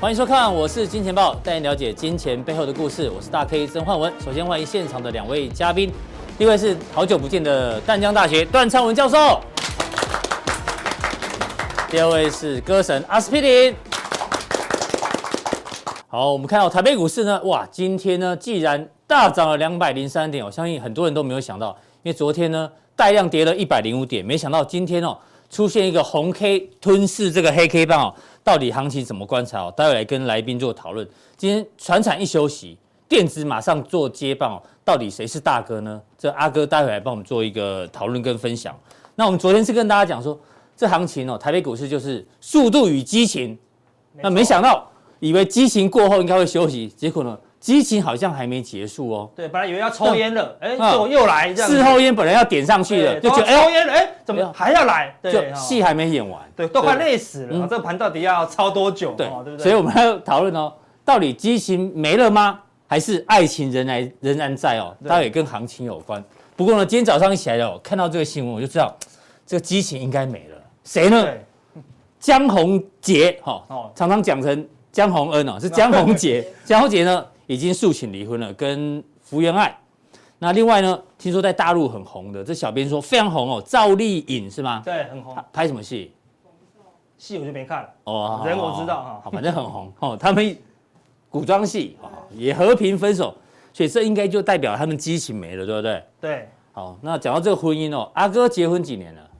欢迎收看，我是金钱豹，带您了解金钱背后的故事。我是大 K 曾焕文。首先欢迎现场的两位嘉宾，第一位是好久不见的淡江大学段昌文教授，第二位是歌神阿司匹林。好，我们看到台北股市呢，哇，今天呢，既然大涨了两百零三点，我相信很多人都没有想到，因为昨天呢，带量跌了一百零五点，没想到今天哦，出现一个红 K 吞噬这个黑 K 棒哦。到底行情怎么观察哦？待会来跟来宾做讨论。今天船产一休息，电子马上做接棒哦。到底谁是大哥呢？这阿哥待会来帮我们做一个讨论跟分享。那我们昨天是跟大家讲说，这行情哦，台北股市就是速度与激情。那没想到，以为激情过后应该会休息，结果呢？激情好像还没结束哦。对，本来以为要抽烟了，哎，结果又来这样。事后烟本来要点上去了，就觉得哎，抽烟了，哎，怎么还要来？对，戏还没演完，对，都快累死了。这个盘到底要抄多久？对，对不对？所以我们要讨论哦，到底激情没了吗？还是爱情仍然仍然在哦？当然也跟行情有关。不过呢，今天早上一起来哦，看到这个新闻，我就知道这个激情应该没了。谁呢？江宏杰哈，常常讲成江宏恩哦，是 江宏杰。江宏杰呢？已经诉请离婚了，跟福原爱。那另外呢，听说在大陆很红的，这小编说非常红哦，赵丽颖是吗？对，很红。拍什么戏？戏我就没看了。哦，人我知道哈，好，反正很红哦。他们古装戏也和平分手，所以这应该就代表他们激情没了，对不对？对。好，那讲到这个婚姻哦，阿哥结婚几年了？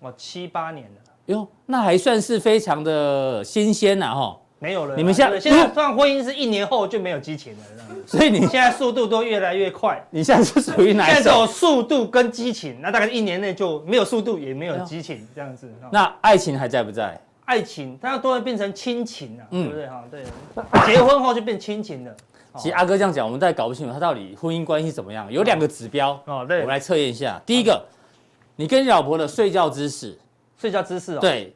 哦，七八年了。哟，那还算是非常的新鲜呐，哈。没有了。你们现在现在算婚姻是一年后就没有激情了，所以你现在速度都越来越快。你现在是属于哪一种？现在只有速度跟激情，那大概一年内就没有速度也没有激情这样子。那爱情还在不在？爱情，它都会变成亲情啊，对不对哈？对，结婚后就变亲情了。其实阿哥这样讲，我们大概搞不清楚他到底婚姻关系怎么样。有两个指标哦，对，我们来测验一下。第一个，你跟你老婆的睡觉姿势，睡觉姿势哦，对，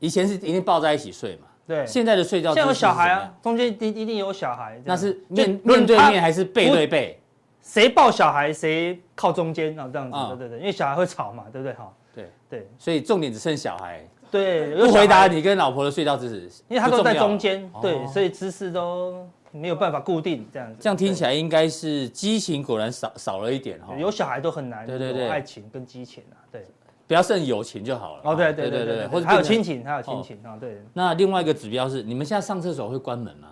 以前是一定抱在一起睡嘛。对，现在的睡觉姿势，现在有小孩啊，中间一一定有小孩。那是面面对面还是背对背？谁抱小孩谁靠中间啊？这样子，对对对，因为小孩会吵嘛，对不对？哈，对对，所以重点只剩小孩。对，不回答你跟老婆的睡觉姿势，因为他都在中间，对，所以姿势都没有办法固定这样子。这样听起来应该是激情果然少少了一点哈。有小孩都很难，对对对，爱情跟激情啊，对。不要剩友情就好了。哦，对对对对，或者还有亲情，还有亲情啊，对。那另外一个指标是，你们现在上厕所会关门吗？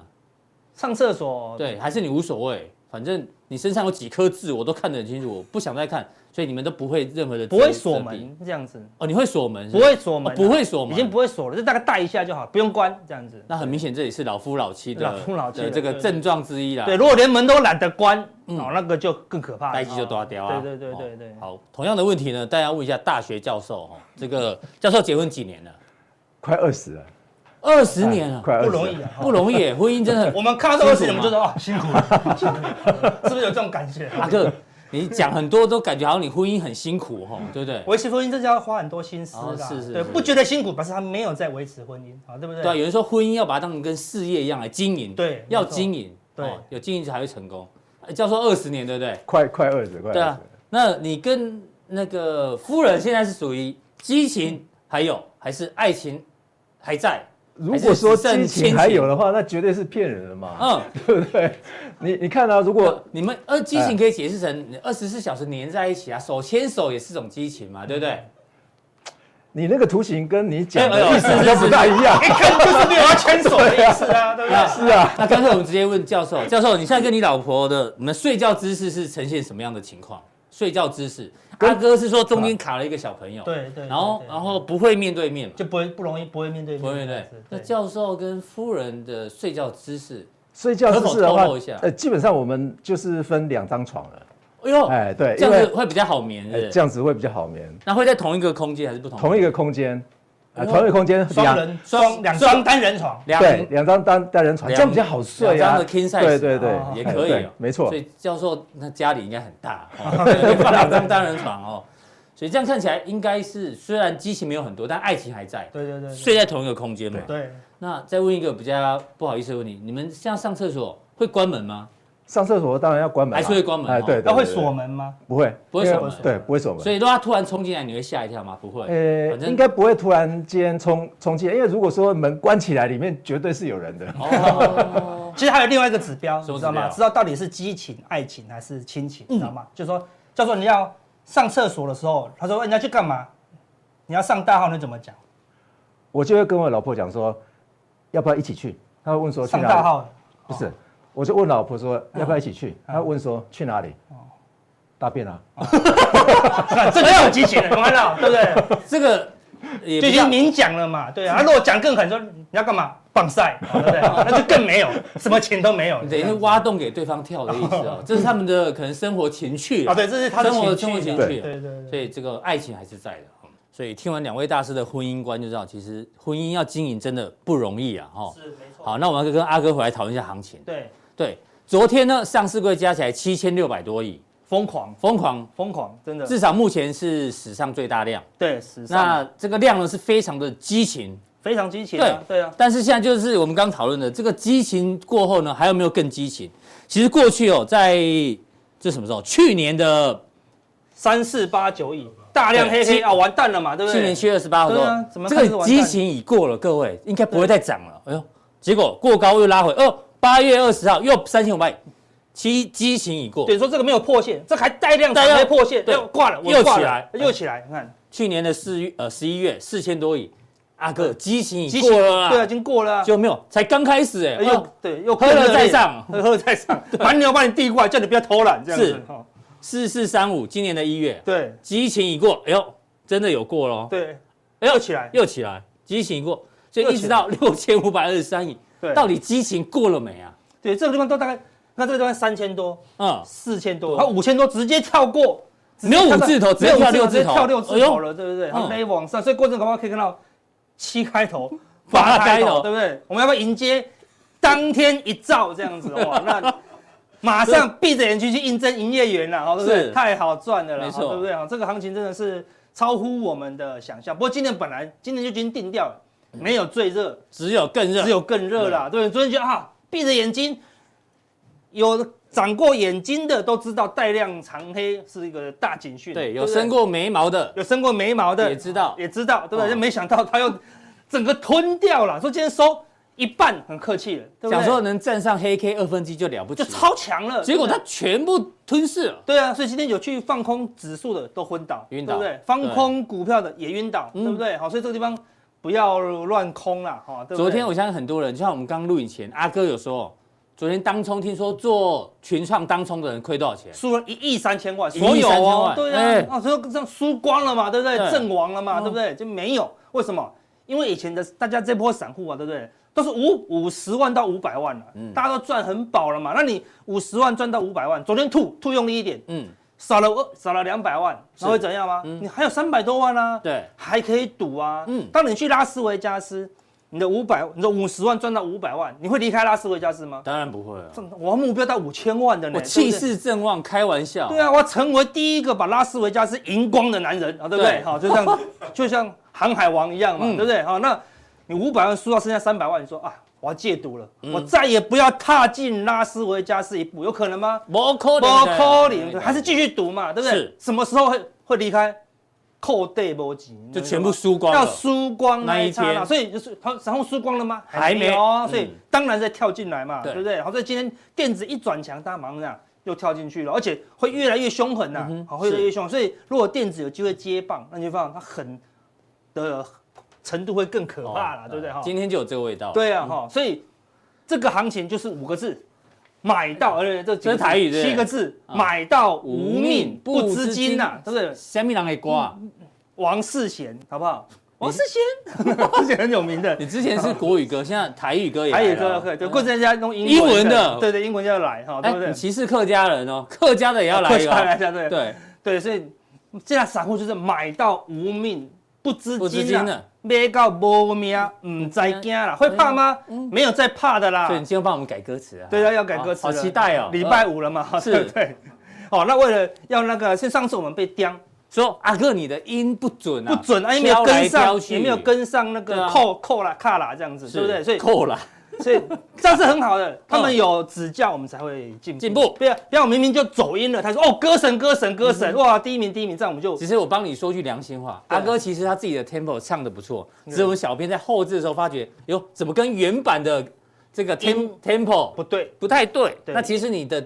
上厕所，对，还是你无所谓，反正你身上有几颗痣，我都看得很清楚，我不想再看，所以你们都不会任何的。不会锁门这样子。哦，你会锁门？不会锁门，不会锁门，已经不会锁了，就大概带一下就好，不用关这样子。那很明显，这里是老夫老妻的老夫老妻的这个症状之一啦。对，如果连门都懒得关。哦，那个就更可怕，呆机就抓掉啊！对对对对对。好，同样的问题呢，大家问一下大学教授哈，这个教授结婚几年了？快二十了，二十年了，快不容易啊，不容易，婚姻真的。我们看到这二十年，我们就说哦，辛苦了，是不是有这种感觉？阿哥，你讲很多都感觉好像你婚姻很辛苦哈，对不对？维持婚姻真的要花很多心思的，是是，对，不觉得辛苦，表示他没有在维持婚姻啊，对不对？对，有人说婚姻要把它当成跟事业一样来经营，对，要经营，对，有经营才会成功。叫做二十年，对不对？快快二十，快对啊。那你跟那个夫人现在是属于激情还有，还是爱情还在？如果说激情还有的话，那绝对是骗人的嘛。嗯，对不对？你你看啊，如果你们呃激情可以解释成二十四小时黏在一起啊，手牵手也是种激情嘛，对不对？你那个图形跟你讲的意思就不大一样，一看就是没有要牵手的意思啊，对不对？是啊。那干脆我们直接问教授，教授，你现在跟你老婆的你们睡觉姿势是呈现什么样的情况？睡觉姿势，阿哥是说中间卡了一个小朋友，对对，然后然后不会面对面，就不会不容易不会面对面，不会对。那教授跟夫人的睡觉姿势，睡觉姿势的话，呃，基本上我们就是分两张床了。哎呦，哎，对，这样子会比较好眠，这样子会比较好眠。那会在同一个空间还是不同？同一个空间，啊，床位空间，双人双两双单人床，对，两张单单人床，这样比较好睡啊。两张的 king size，对对对，也可以，没错。所以教授那家里应该很大，放 两张单人床哦。所以这样看起来应该是虽然激情没有很多，但爱情还在。对对对，睡在同一个空间嘛。对。那再问一个比较不好意思的问题，你们现在上厕所会关门吗？上厕所当然要关门，还是会关门。哎，对，那会锁门吗？不会，不会锁门。对，不会锁门。所以如果他突然冲进来，你会吓一跳吗？不会。呃，应该不会突然间冲冲进来，因为如果说门关起来，里面绝对是有人的。哦。其实还有另外一个指标，知道吗？知道到底是激情、爱情还是亲情，知道吗？就是说，叫做你要上厕所的时候，他说你要去干嘛？你要上大号，你怎么讲？我就会跟我老婆讲说，要不要一起去？他会问说上大号，不是。我就问老婆说要不要一起去？她问说去哪里？大便啊！这个有激情的，看到 对不对？这个就已经明讲了嘛，对啊。如果讲更狠，说你要干嘛？棒赛，对不对？那就更没有，什么情都没有。等于是挖洞给对方跳的意思哦。这是他们的可能生活情趣啊。对，这是他的生活情趣。对对对。所以这个爱情还是在的。所以听完两位大师的婚姻观，就知道其实婚姻要经营真的不容易啊！哈。是没错。好，那我们要跟阿哥回来讨论一下行情。对。对，昨天呢，上市柜加起来七千六百多亿，疯狂，疯狂，疯狂，真的，至少目前是史上最大量。对，史上。那这个量呢，是非常的激情，非常激情。对，对啊。但是现在就是我们刚讨论的这个激情过后呢，还有没有更激情？其实过去哦，在这什么时候？去年的三四八九亿，大量黑黑啊，完蛋了嘛，对不对？去年七月二十八号说，这个激情已过了，各位应该不会再涨了。哎呦，结果过高又拉回，哦。八月二十号又三千五百亿，其激情已过。对，说这个没有破线，这还带量才没破线，对，挂了，又起来，又起来。你看。去年的四月呃十一月四千多亿，阿哥激情已过了，对啊，已经过了，就没有，才刚开始哎，又对，又喝了再上，喝了再上，蛮牛把你递过来，叫你不要偷懒，这样子。四四三五，今年的一月，对，激情已过，哎呦，真的有过喽，对，又起来，又起来，激情已过，所以一直到六千五百二十三亿。对，到底激情过了没啊？对，这个地方都大概，那这个地方三千多，嗯，四千多，它五千多直接跳过，没有五字头，直接跳六字头，跳六字头了，对不对？它没往上，所以过程的话可以看到七开头、八开头，对不对？我们要不要迎接当天一兆这样子的话，那马上闭着眼睛去应征营业员了，对不对？太好赚的了，没错，对不对？这个行情真的是超乎我们的想象。不过今年本来今年就已经定掉了。没有最热，只有更热，只有更热啦。对，昨天就啊，闭着眼睛，有长过眼睛的都知道带量长黑是一个大警讯。对，有生过眉毛的，有生过眉毛的也知道，也知道，对不对？就没想到他又整个吞掉了，说今天收一半，很客气了，对不对？想说能站上黑 K 二分之一就了不起，就超强了。结果它全部吞噬了。对啊，所以今天有去放空指数的都昏倒，晕倒，对不对？放空股票的也晕倒，对不对？好，所以这个地方。不要乱空了哈！昨天我相信很多人，就像我们刚录影前，阿哥有说，昨天当冲听说做群创当冲的人亏多少钱？输了一亿三千万，所有哦，对啊，啊，所以这样输光了嘛，对不对？阵亡了嘛，对不对？就没有，为什么？因为以前的大家这波散户啊，对不对？都是五五十万到五百万了，大家都赚很饱了嘛。那你五十万赚到五百万，昨天吐吐用力一点，嗯。少了我少了两百万，那会怎样吗？你还有三百多万啊，对，还可以赌啊。嗯，当你去拉斯维加斯，你的五百，你的五十万赚到五百万，你会离开拉斯维加斯吗？当然不会啊。我目标到五千万的呢。我气势正旺，开玩笑。对啊，我要成为第一个把拉斯维加斯赢光的男人啊，对不对？好，就这样，就像航海王一样嘛，对不对？好，那你五百万输到剩下三百万，你说啊？我要戒赌了，我再也不要踏进拉斯维加斯一步，有可能吗？不可能，不可能，还是继续赌嘛，对不对？什么时候会会离开？扣对不急，就全部输光了，要输光那一天，所以就是他然后输光了吗？还没。有，所以当然再跳进来嘛，对。不对？好，所以今天电子一转强，大家马上又跳进去了，而且会越来越凶狠呐，好，会越来越凶。所以如果电子有机会接棒，那你就放它狠的。程度会更可怕了，对不对？哈，今天就有这个味道。对啊，哈，所以这个行情就是五个字，买到，而且这这是台语，七个字，买到无命不知金呐，是不是？虾米人会挂？王世贤，好不好？王世贤，王世贤很有名的。你之前是国语歌，现在台语歌也。台语歌可以，对，过阵人家用英文的，对对，英文要来哈，对不对？歧视客家人哦，客家的也要来一个，对对对，所以现在散户就是买到无命不知惊了。买到无命，唔知惊啦，会怕吗？没有再怕的啦。所以你今天帮我们改歌词啊？对啊，要改歌词。好期待哦！礼拜五了嘛？是，对。好，那为了要那个，像上次我们被刁，说阿哥你的音不准啊，不准啊，因为没有跟上，也没有跟上那个扣扣啦卡啦这样子，对不对？所以扣啦，所以这样是很好的。他们有指教，我们才会进。进步，不要不要，我明明就走音了。他说：“哦，歌神，歌神，歌神，哇，第一名，第一名。”这样我们就。其实我帮你说句良心话，阿哥其实他自己的 tempo 唱的不错，只是我们小编在后置的时候发觉，哟，怎么跟原版的这个 tem tempo 不对，不太对。那其实你的。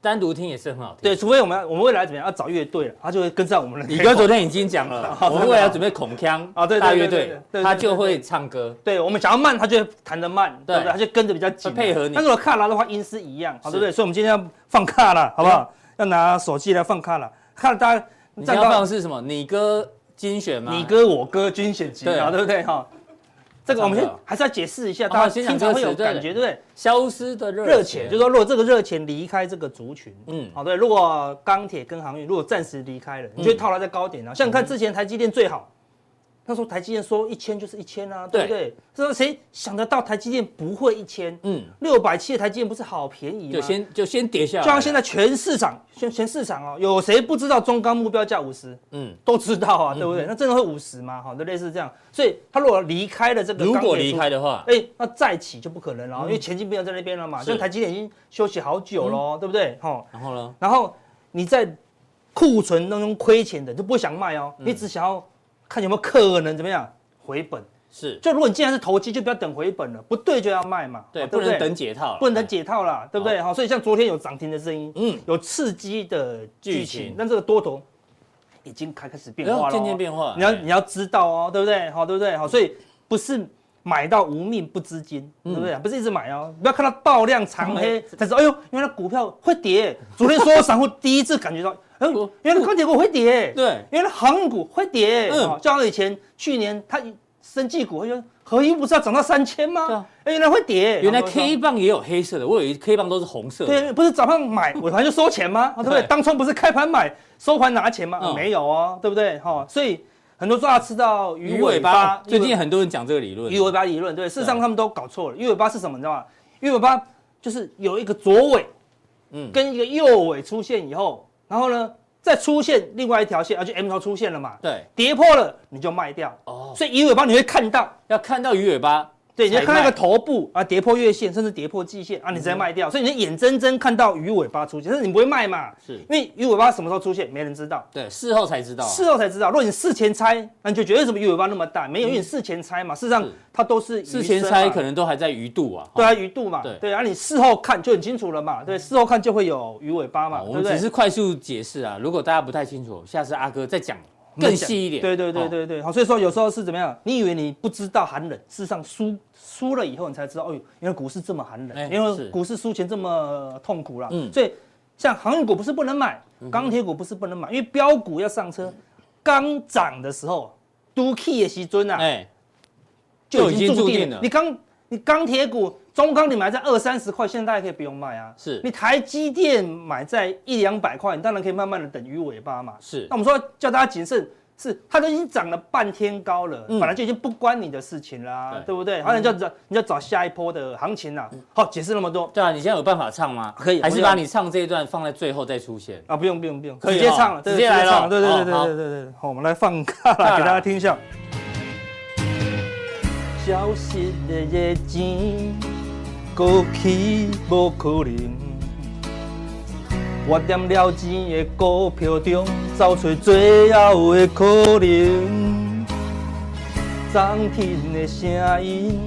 单独听也是很好听，对，除非我们我们未来怎么样要找乐队了，他就会跟上我们的。你哥昨天已经讲了，我们未来要准备孔腔啊，对大乐队，他就会唱歌。对，我们想要慢，他就会弹得慢，对不对？他就跟着比较紧，配合你。但是如果卡拉的话，音是一样，好，对不对？所以我们今天要放卡拉，好不好？要拿手机来放卡拉，看大家。你要放的是什么？你歌精选吗？你歌我歌精选集，对，对不对？哈。这个我们先还是要解释一下，大家经常会有感觉，对不对？消失的热热钱，就是说，如果这个热钱离开这个族群，嗯，好，对。如果钢铁跟航运如果暂时离开了，你就套牢在高点了。像你看之前台积电最好。他说台积电说一千就是一千啊，对不对？这说谁想得到台积电不会一千？嗯，六百七的台积电不是好便宜吗？就先就先跌下来。就像现在全市场，全全市场哦，有谁不知道中钢目标价五十？嗯，都知道啊，对不对？那真的会五十吗？好，就类似这样。所以他如果离开了这个，如果离开的话，哎，那再起就不可能了，因为前进不要在那边了嘛。像台积电已经休息好久了，对不对？哈，然后呢？然后你在库存当中亏钱的就不想卖哦，你只想要看有没有可能怎么样？回本是，就如果你既然是投机，就不要等回本了，不对就要卖嘛，对，不能等解套，不能等解套啦，对不对？好，所以像昨天有涨停的声音，嗯，有刺激的剧情，但这个多头已经开开始变化了，渐渐变化，你要你要知道哦，对不对？好，对不对？好，所以不是买到无命不知金，对不对？不是一直买哦，不要看到爆量长黑才知道，哎呦，原来股票会跌。昨天所有散户第一次感觉到。嗯，原来钢铁股会跌，对，原来航运股会跌，嗯，就像以前去年它生技股，就合一不是要涨到三千吗？对啊，原来会跌，原来 K 棒也有黑色的，我以为 K 棒都是红色的，对，不是早上买尾盘就收钱吗？对不对？当冲不是开盘买收盘拿钱吗？没有哦，对不对？哈，所以很多说要吃到鱼尾巴，最近很多人讲这个理论，鱼尾巴理论，对，事实上他们都搞错了，鱼尾巴是什么？你知道吗？鱼尾巴就是有一个左尾，嗯，跟一个右尾出现以后。然后呢，再出现另外一条线，而且 M 头出现了嘛？对，跌破了你就卖掉。哦，所以鱼尾巴你会看到，要看到鱼尾巴。对，你要看那个头部啊，跌破月线，甚至跌破季线啊，你直接卖掉。所以你眼睁睁看到鱼尾巴出现，但是你不会卖嘛？是，因为鱼尾巴什么时候出现，没人知道。对，事后才知道。事后才知道。如果你事前猜，那你就觉得为什么鱼尾巴那么大？没有，因为你事前猜嘛。事实上，它都是事前猜，可能都还在鱼肚啊。对啊，鱼肚嘛。对对，啊你事后看就很清楚了嘛。对，事后看就会有鱼尾巴嘛。我们只是快速解释啊，如果大家不太清楚，下次阿哥再讲。更细一点，对对对对对，好，所以说有时候是怎么样？你以为你不知道寒冷，事实上输输了以后你才知道，哦呦，原来股市这么寒冷，因为股市输钱这么痛苦了。嗯，所以像航运股不是不能买，钢铁股不是不能买，因为标股要上车，刚涨的时候，都 key 的时尊啊，哎，就已经注定了。你钢你钢铁股。中钢你买在二三十块，现在大家可以不用卖啊。是你台积电买在一两百块，你当然可以慢慢的等鱼尾巴嘛。是，那我们说叫大家谨慎，是它都已经涨了半天高了，本来就已经不关你的事情啦，对不对？好，你就找你就找下一波的行情啦。好，解释那么多。对啊，你现在有办法唱吗？可以，还是把你唱这一段放在最后再出现啊？不用不用不用，直接唱了，直接来了。对对对对对对对，好，我们来放卡给大家听一下。消失的夜景。过去无可能，我在了钱的股票中找出最后的可能。涨停的声音，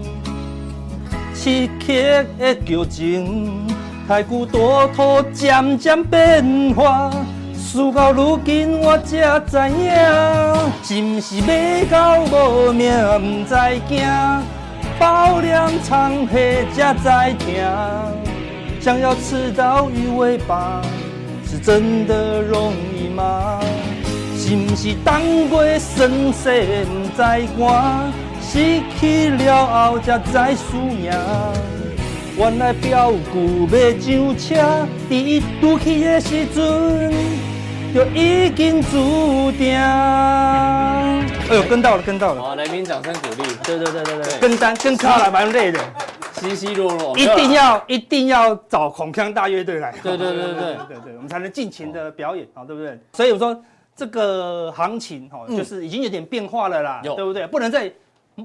刺激的剧情，台股多土渐渐变化，事到如今我才知影，是不是买到无命，不知惊。爆量长黑夹在听，想要吃到鱼尾巴，是真的容易吗？是不是当过生死不知寒，失去了后才知输赢？原来标股要上车，第一赌气的时阵就已经注定。哎呦，跟到了，跟到了！好，来宾掌声鼓励。对对对对对，跟单跟卡了蛮累的，稀稀落落。一定要一定要找孔锵大乐队来。对对对对对对，我们才能尽情的表演啊，对不对？所以我说这个行情哈，就是已经有点变化了啦，对不对？不能再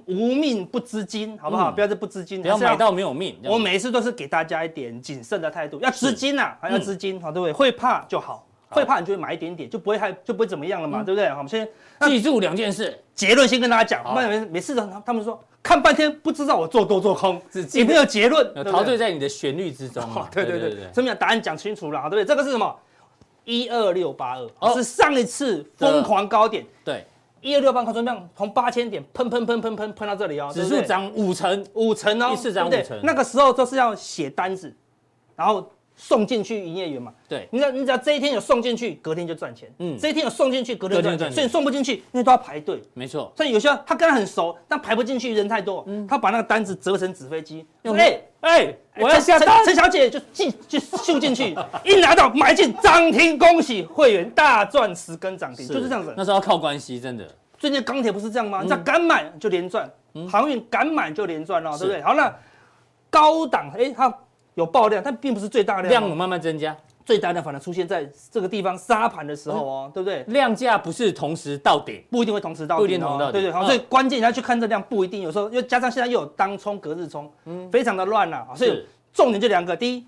无命不知金，好不好？嗯、不要再不知金，不要买到没有命。我每一次都是给大家一点谨慎的态度，要知金呐、啊，还要知金，好、嗯、对不对？会怕就好，会怕你就会买一点点，就不会害，就不会怎么样了嘛，嗯、对不对？好，我们先记住两件事，结论先跟大家讲。每每每次他们说看半天不知道我做多做空，也没有结论，陶醉在你的旋律之中。对对对对，这么讲答案讲清楚了，对不对？这个是什么？一二六八二，是上一次疯狂高点。对。一二六八，看怎么样？从八千点喷喷喷喷喷喷到这里哦，指数涨五成，五成哦，一次涨五成。那个时候都是要写单子，然后送进去营业员嘛。对，你只要你只要这一天有送进去，隔天就赚钱。嗯，这一天有送进去，隔天赚钱。所以你送不进去，因为都要排队。没错。所以有些他跟他很熟，但排不进去，人太多。嗯，他把那个单子折成纸飞机，用哎哎，我要下单。陈小姐就进就秀进去，一拿到买进涨停，恭喜会员大赚十根涨停，就是这样子。那时候要靠关系，真的。最近钢铁不是这样吗？你只要敢买就连赚，航运敢买就连赚了，对不对？好，那高档哎，它有爆量，但并不是最大量，量有慢慢增加，最大量反而出现在这个地方杀盘的时候哦，对不对？量价不是同时到顶，不一定会同时到顶，不一定同时到顶，对对。好，所以关键你要去看这量，不一定，有时候又加上现在又有当冲、隔日冲，嗯，非常的乱了，所以重点就两个，第一。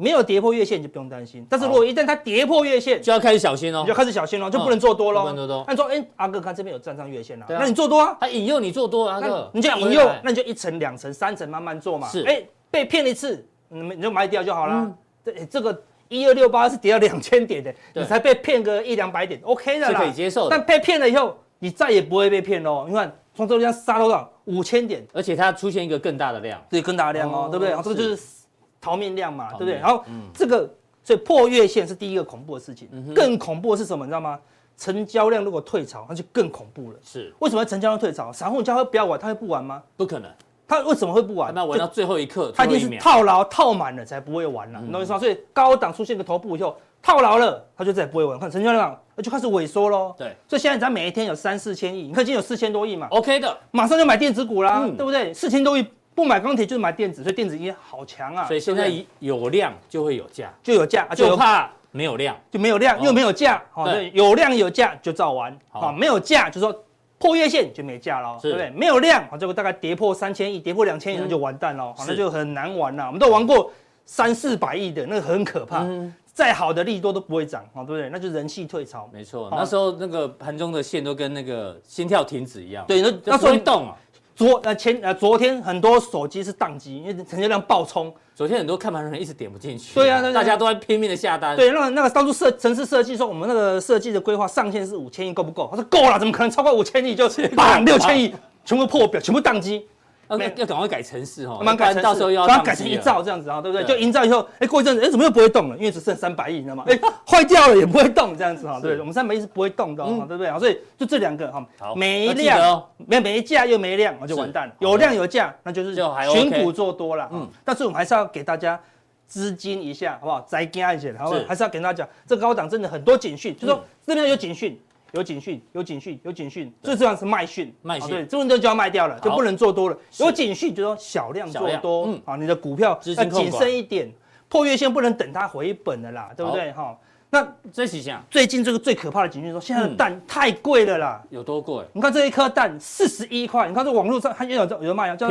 没有跌破月线就不用担心，但是如果一旦它跌破月线，就要开始小心哦，就开始小心哦，就不能做多喽。不能做多。那说，哎，阿哥，看这边有站上月线了，那你做多啊？他引诱你做多，阿哥，你就引诱，那你就一层、两层、三层慢慢做嘛。是，哎，被骗一次，你你就卖掉就好了。这这个一二六八是跌到两千点的，你才被骗个一两百点，OK 的啦，是可以接受。但被骗了以后，你再也不会被骗喽。你看，从这个地方杀多少？五千点，而且它出现一个更大的量，对，更大的量哦，对不对？这个就是。逃命量嘛，对不对？然后这个所以破月线是第一个恐怖的事情，更恐怖的是什么？你知道吗？成交量如果退潮，那就更恐怖了。是为什么成交量退潮？散户叫他不要玩，他会不玩吗？不可能。他为什么会不玩？那玩到最后一刻，他一定是套牢套满了才不会玩了，你懂我意思吗？所以高档出现个头部以后套牢了，他就再也不会玩。看成交量就开始萎缩喽。对，所以现在咱每一天有三四千亿，你看今天有四千多亿嘛，OK 的，马上就买电子股啦，对不对？四千多亿。不买钢铁就是买电子，所以电子业好强啊！所以现在有量就会有价，就有价，就怕没有量就没有量，又没有价。对，有量有价就照玩。好，没有价就说破月线就没价了，对不对？没有量，啊，这个大概跌破三千亿，跌破两千亿那就完蛋了，好，那就很难玩了。我们都玩过三四百亿的，那个很可怕，再好的利多都不会涨，对不对？那就人气退潮。没错，那时候那个盘中的线都跟那个心跳停止一样，对，那那时候动啊。昨呃前呃昨天很多手机是宕机，因为成交量爆冲。昨天很多看盘人一直点不进去。对啊，大家都在拼命的下单。对，那那个当初设城市设计说，我们那个设计的规划上限是五千亿，够不够？他说够了，怎么可能超过五千亿就把六千亿全部破表，全部宕机。要要赶快改城市哦，慢慢改，到时候要把它改成一兆这样子啊，对不对？就营造以后，哎，过一阵子，哎，怎么又不会动了？因为只剩三百亿，你知道吗？哎，坏掉了也不会动这样子哈，对不对？我们三百亿是不会动的，对不对？所以就这两个哈，没量，没没价又没量，我就完蛋了。有量有价，那就是选股做多了。嗯，但是我们还是要给大家资金一下，好不好？再加一些，好不好？还是要给大家讲，这个高档真的很多警讯，就说这边有警讯。有警讯，有警讯，有警讯，最重要是卖讯，卖讯，对，这种就要卖掉了，就不能做多了。有警讯就说小量做多，嗯，啊，你的股票要谨慎一点，破月线不能等它回本了啦，对不对？哈，那这几项，最近这个最可怕的警讯说，现在的蛋太贵了啦，有多贵？你看这一颗蛋四十一块，你看这网络上还有有有人卖啊，叫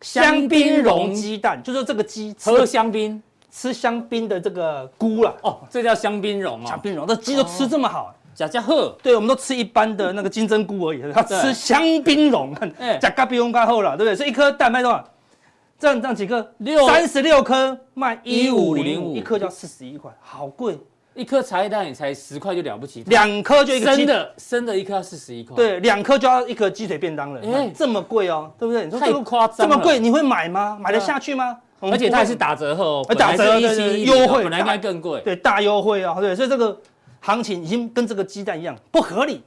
香槟蓉鸡蛋，就是这个鸡喝香槟，吃香槟的这个菇啦，哦，这叫香槟蓉啊，香槟蓉，这鸡都吃这么好。假假鹤，对，我们都吃一般的那个金针菇而已，他吃香槟蓉，看，假咖比用咖后了，对不对？所以一颗蛋卖多少？这样这样几颗？六三十六颗卖一五零五，一颗就要四十一块，好贵。一颗茶叶蛋也才十块就了不起，两颗就一个生的生的一颗要四十一块，对，两颗就要一颗鸡腿便当了，哎，这么贵哦，对不对？太夸张了，这么贵你会买吗？买得下去吗？而且它还是打折后，打折优惠，本来应该更贵，对，大优惠啊，对，所以这个。行情已经跟这个鸡蛋一样不合理，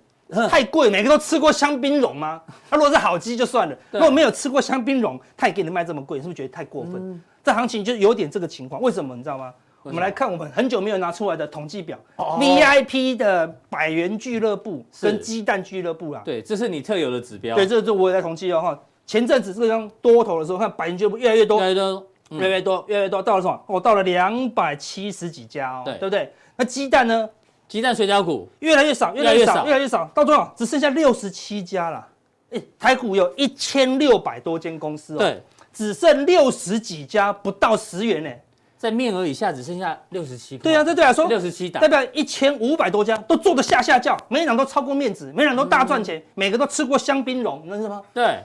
太贵。每个都吃过香槟蓉吗？那如果是好鸡就算了，如果没有吃过香槟蓉，他也给你卖这么贵，是不是觉得太过分？这行情就有点这个情况。为什么你知道吗？我们来看我们很久没有拿出来的统计表，VIP 的百元俱乐部跟鸡蛋俱乐部啊。对，这是你特有的指标。对，这这我也在统计哦哈。前阵子这张多头的时候，看百元俱乐部越来越多，越来越多，越来越多，越来越多，到了什么？哦，到了两百七十几家哦，对不对？那鸡蛋呢？鸡蛋水饺股越来越少，越来越少，越来越少，到多少？只剩下六十七家了。哎，台股有一千六百多间公司哦，对，只剩六十几家，不到十元呢，在面额以下只剩下六十七。对啊，对对啊，说六十七档，代表一千五百多家都做得下下叫，每一档都超过面子，每一档都大赚钱，嗯、每个都吃过香槟龙，你知道吗？对，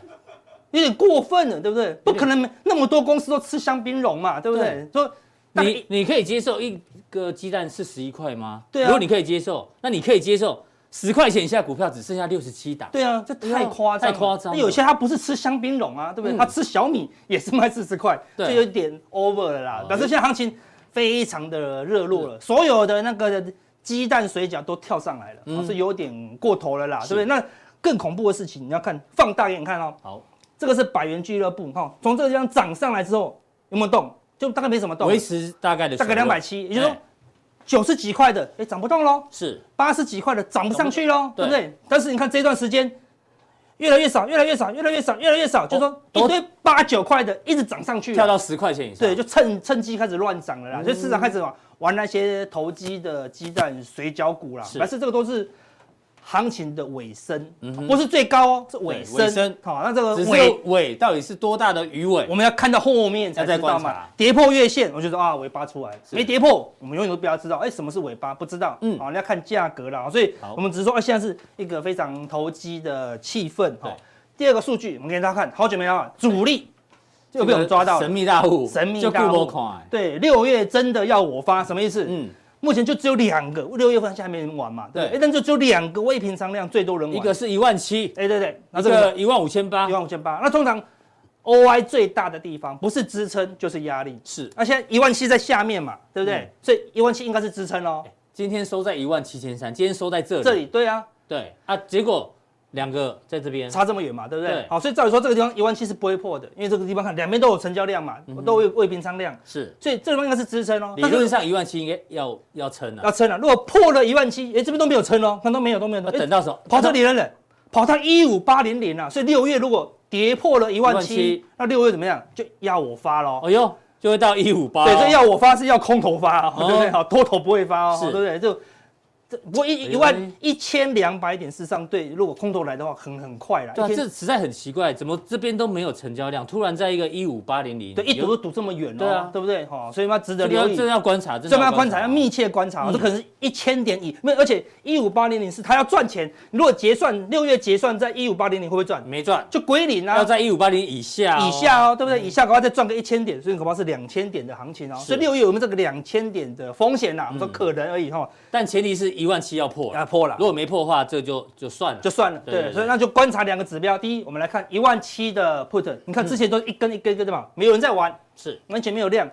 有点过分了，对不对？不可能那么多公司都吃香槟龙嘛，对不对？对说你你可以接受一个鸡蛋是十一块吗？对啊，如果你可以接受，那你可以接受。十块钱以下股票只剩下六十七档。对啊，这太夸张，太夸张。有些他不是吃香槟龙啊，对不对？他吃小米也是卖四十块，这有点 over 了啦。表示现在行情非常的热络了，所有的那个鸡蛋水饺都跳上来了，是有点过头了啦，对不对？那更恐怖的事情，你要看放大给你看哦。好，这个是百元俱乐部哈，从这个地方涨上来之后有没有动？就大概没什么动，维持大概的大概两百七，也就是说。九十几块的，哎，涨不动喽。是八十几块的，涨不上去喽，对不对？但是你看这段时间，越来越少，越来越少，越来越少，越来越少，就说一堆八九块的一直涨上去，跳到十块钱以上。对，就趁趁机开始乱涨了啦，所以市场开始玩玩那些投机的鸡蛋水饺股啦。但是这个都是。行情的尾声，不是最高哦，是尾声。好，那这个尾尾到底是多大的鱼尾？我们要看到后面才知道嘛。跌破月线，我就说啊，尾巴出来了。没跌破，我们永远都不要知道，哎，什么是尾巴？不知道。嗯，好，你要看价格了。所以，我们只是说，现在是一个非常投机的气氛。哈，第二个数据，我们给大家看，好久没有了，主力就被我们抓到，神秘大户，神秘大户。对，六月真的要我发，什么意思？嗯。目前就只有两个，六月份现在还没人玩嘛？对，哎，但就只有两个未平仓量最多人玩，一个是一万七，哎，对对，那这个一万五千八，一万五千八。那通常 OI 最大的地方不是支撑就是压力，是。那现在一万七在下面嘛，对不对？所以一万七应该是支撑哦。今天收在一万七千三，今天收在这里，这里对啊，对啊，结果。两个在这边差这么远嘛，对不对？对好，所以照理说这个地方一万七是不会破的，因为这个地方看两边都有成交量嘛，嗯、都未未平仓量，是，所以这个地方应该是支撑哦。理论上一万七应该要要撑了，要撑了。如果破了一万七，哎，这边都没有撑哦，看都没有都没有。等到什么？跑这里了呢？跑到一五八零零啊！所以六月如果跌破了一万七，那六月怎么样？就要我发喽。哎呦，就会到一五八。对，这要我发是要空头发哦，对不对？好，多头不会发哦，对不对？就。不过一一万一千两百点，事实上对，如果空头来的话，很很快了。对，这实在很奇怪，怎么这边都没有成交量？突然在一个一五八零零，对，一赌都赌这么远哦，对啊，对不对？哈，所以嘛，值得留意。这要观察，这要观察，要密切观察。这可能是一千点以没有，而且一五八零零是它要赚钱。如果结算六月结算在一五八零零会不会赚？没赚，就归零啊。要在一五八零以下，以下哦，对不对？以下恐怕再赚个一千点，所以恐怕是两千点的行情哦。所以六月有没有这个两千点的风险呐？我们说可能而已哈。但前提是一万七要破。破了，如果没破的话，这就就算了，就算了。对，所以那就观察两个指标。第一，我们来看一万七的 put，你看之前都一根一根一根的嘛，没有人在玩，是完全没有量。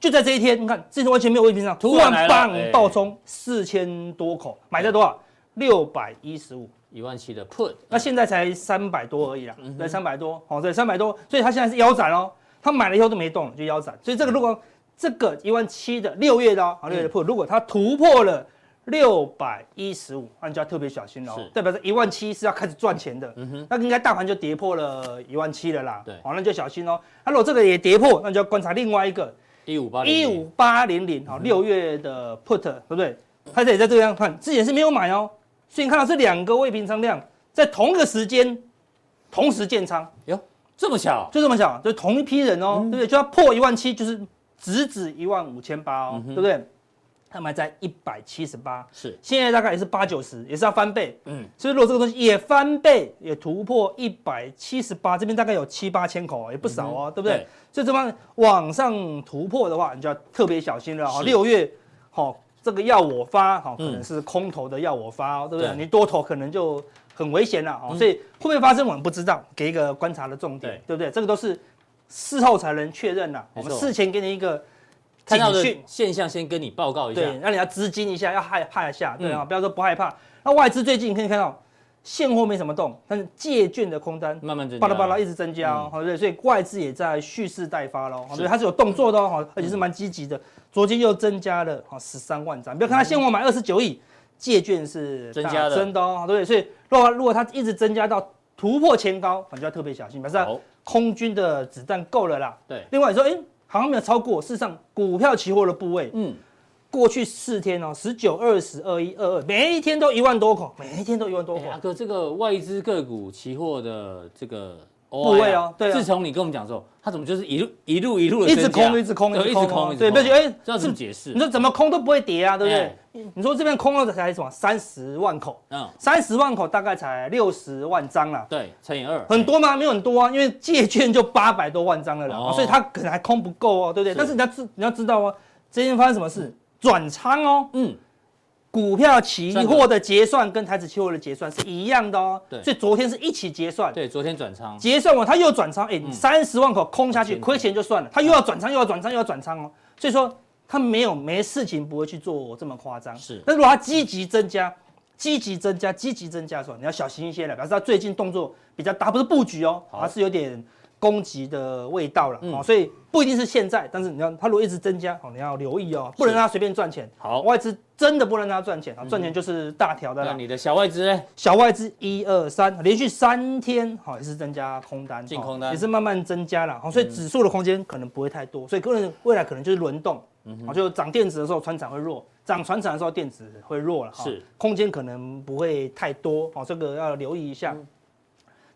就在这一天，你看之前完全没有位平上，突然棒爆冲四千多口，买在多少？六百一十五，一万七的 put，那现在才三百多而已啦，才，三百多，好，对，三百多，所以它现在是腰斩哦，它买了以后都没动，就腰斩。所以这个如果这个一万七的六月的，好，六月的 put，如果它突破了。六百一十五，那你就要特别小心喽，代表是一万七是要开始赚钱的，嗯哼，那应该大盘就跌破了一万七了啦，对，好，那就小心哦。那如果这个也跌破，那你就要观察另外一个一五八一五八零零，好，六月的 put 对不对？它这也在这个样看，之前是没有买哦，所以你看到是两个未平仓量在同一个时间同时建仓，哟，这么巧，就这么巧，就同一批人哦，对不对？就要破一万七，就是直指一万五千八哦，对不对？他们还在一百七十八，是现在大概也是八九十，也是要翻倍。嗯，所以如果这个东西也翻倍，也突破一百七十八，这边大概有七八千口，也不少哦，对不对？所以这方往上突破的话，你就要特别小心了哈。六月，好，这个要我发，好，可能是空头的要我发哦，对不对？你多头可能就很危险了哦。所以会不会发生，我们不知道，给一个观察的重点，对不对？这个都是事后才能确认的。我们事前给你一个。看到的现象先跟你报告一下，对，让你要资金一下，要害怕一下，对啊，嗯、不要说不害怕。那外资最近你可以看到现货没什么动，但是借券的空单慢慢增加，巴拉巴拉一直增加哦，对，所以外资也在蓄势待发喽，所以它是有动作的哦，而且是蛮积极的。昨天又增加了哈十三万张，不要看它现货买二十九亿，借券是增加的，真的哦，对，所以如果如果它一直增加到突破前高，你就要特别小心，表示空军的子弹够了啦。对，另外说，哎。好像没有超过，事实上股票期货的部位，嗯，过去四天哦，十九、二十、二一、二二，每一天都一万多口，每一天都一万多口。阿哥，这个外资个股期货的这个。部位哦，对。自从你跟我们讲说，他怎么就是一路一路一路的一直空，一直空，一直空，对，不要觉得哎，这样怎么解释？你说怎么空都不会跌啊，对不对？你说这边空了才什么？三十万口，嗯，三十万口大概才六十万张啦，对，乘以二，很多吗？没有很多啊，因为借券就八百多万张了啦，所以它可能还空不够哦，对不对？但是你要知你要知道哦，最近发生什么事？转仓哦，嗯。股票期货的。结算跟台指期货的结算是一样的哦，对，所以昨天是一起结算，对，昨天转仓。结算完他又转仓，哎，三十万口空下去亏钱就算了，他又要转仓又要转仓又要转仓哦，所以说他没有没事情不会去做这么夸张，是，但如果他积极增加，积极增加，积极增加的时候，你要小心一些了，表示他最近动作比较大，不是布局哦，而是有点。攻击的味道了，嗯，所以不一定是现在，但是你要它如果一直增加，哦，你要留意哦，不能让它随便赚钱。好，外资真的不能让它赚钱啊，赚钱就是大条的。那你的小外资呢？小外资一二三，连续三天好也是增加空单，进空单。也是慢慢增加了，好，所以指数的空间可能不会太多，所以个人未来可能就是轮动，嗯，就涨电子的时候船厂会弱，涨船产的时候电子会弱了，是。空间可能不会太多，哦，这个要留意一下，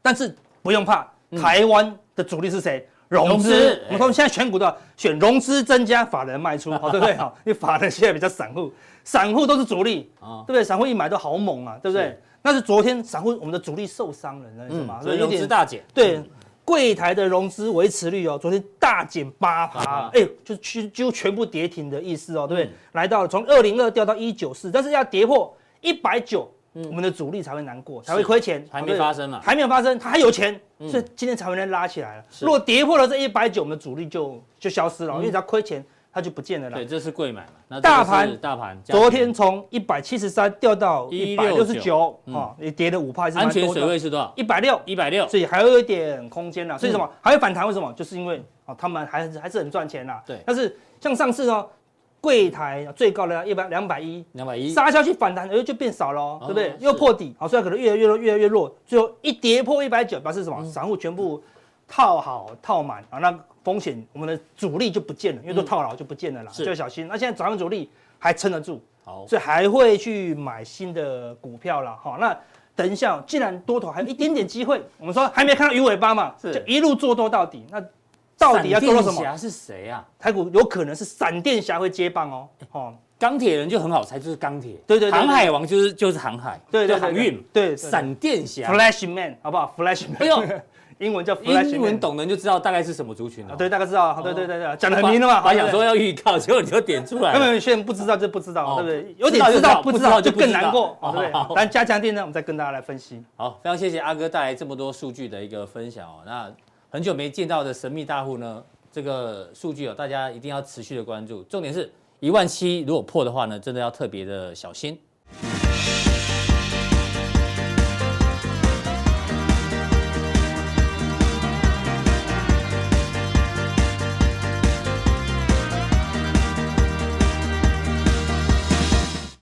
但是不用怕。台湾的主力是谁？融资。我们现在选股都要选融资增加，法人卖出，好 对不对？好，因为法人现在比较散户，散户都是主力，对不对？散户一买都好猛啊，对不对？那是昨天散户我们的主力受伤了，你知道吗？所以融资大减。对，柜台的融资维持率哦，昨天大减八趴，哎，就几几乎全部跌停的意思哦，对不对？来到了从二零二掉到一九四，但是要跌破一百九。我们的主力才会难过，才会亏钱，还没发生嘛？还没有发生，它还有钱，所以今天才会能拉起来了。如果跌破了这一百九，我们的主力就就消失了，因为只要亏钱，它就不见了啦。对，这是贵买嘛？大盘大盘昨天从一百七十三掉到一百六十九，啊，也跌了五趴，安全水位是多少？一百六，一百六，所以还有一点空间啦。所以什么？还会反弹？为什么？就是因为哦，他们还是还是很赚钱啦。对，但是像上次呢？柜台最高的一百两百一，两百一杀下去反弹，哎，就变少了，哦，对不对？又破底，好，所以可能越来越弱，越来越弱，最后一跌破一百九，表示什么？散户全部套好套满啊，那风险我们的主力就不见了，因为都套牢就不见了啦，就要小心。那现在早上主力还撑得住，好，所以还会去买新的股票了，好，那等一下，既然多头还有一点点机会，我们说还没看到鱼尾巴嘛，就一路做多到底，那。到底要做到什么？闪电侠是谁啊？台股有可能是闪电侠会接棒哦。哦，钢铁人就很好猜，就是钢铁。对对对。航海王就是就是航海。对对航运。对。闪电侠。Flash Man，好不好？Flash Man。哎呦，英文叫 Flash Man。英文懂的人就知道大概是什么族群了。对，大概知道。对对对对，讲的很明了嘛。还想说要预告，结果你就点出来。根本现在不知道就不知道，对不对？有点知道不知道就更难过，对不对？但加强电呢，我们再跟大家来分析。好，非常谢谢阿哥带来这么多数据的一个分享哦。那很久没见到的神秘大户呢？这个数据哦，大家一定要持续的关注。重点是一万七，如果破的话呢，真的要特别的小心。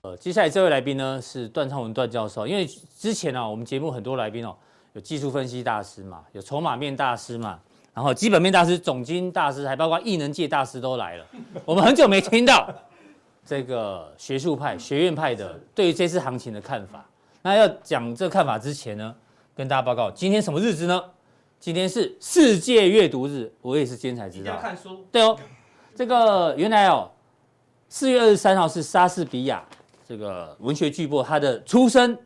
呃，接下来这位来宾呢是段昌文段教授，因为之前呢、啊，我们节目很多来宾哦，有技术分析大师嘛，有筹码面大师嘛。然后基本面大师、总经大师，还包括艺能界大师都来了。我们很久没听到这个学术派、学院派的对于这次行情的看法。那要讲这个看法之前呢，跟大家报告，今天什么日子呢？今天是世界阅读日，我也是今天才知道。要看书。对哦，这个原来哦，四月二十三号是莎士比亚这个文学巨擘他的出生、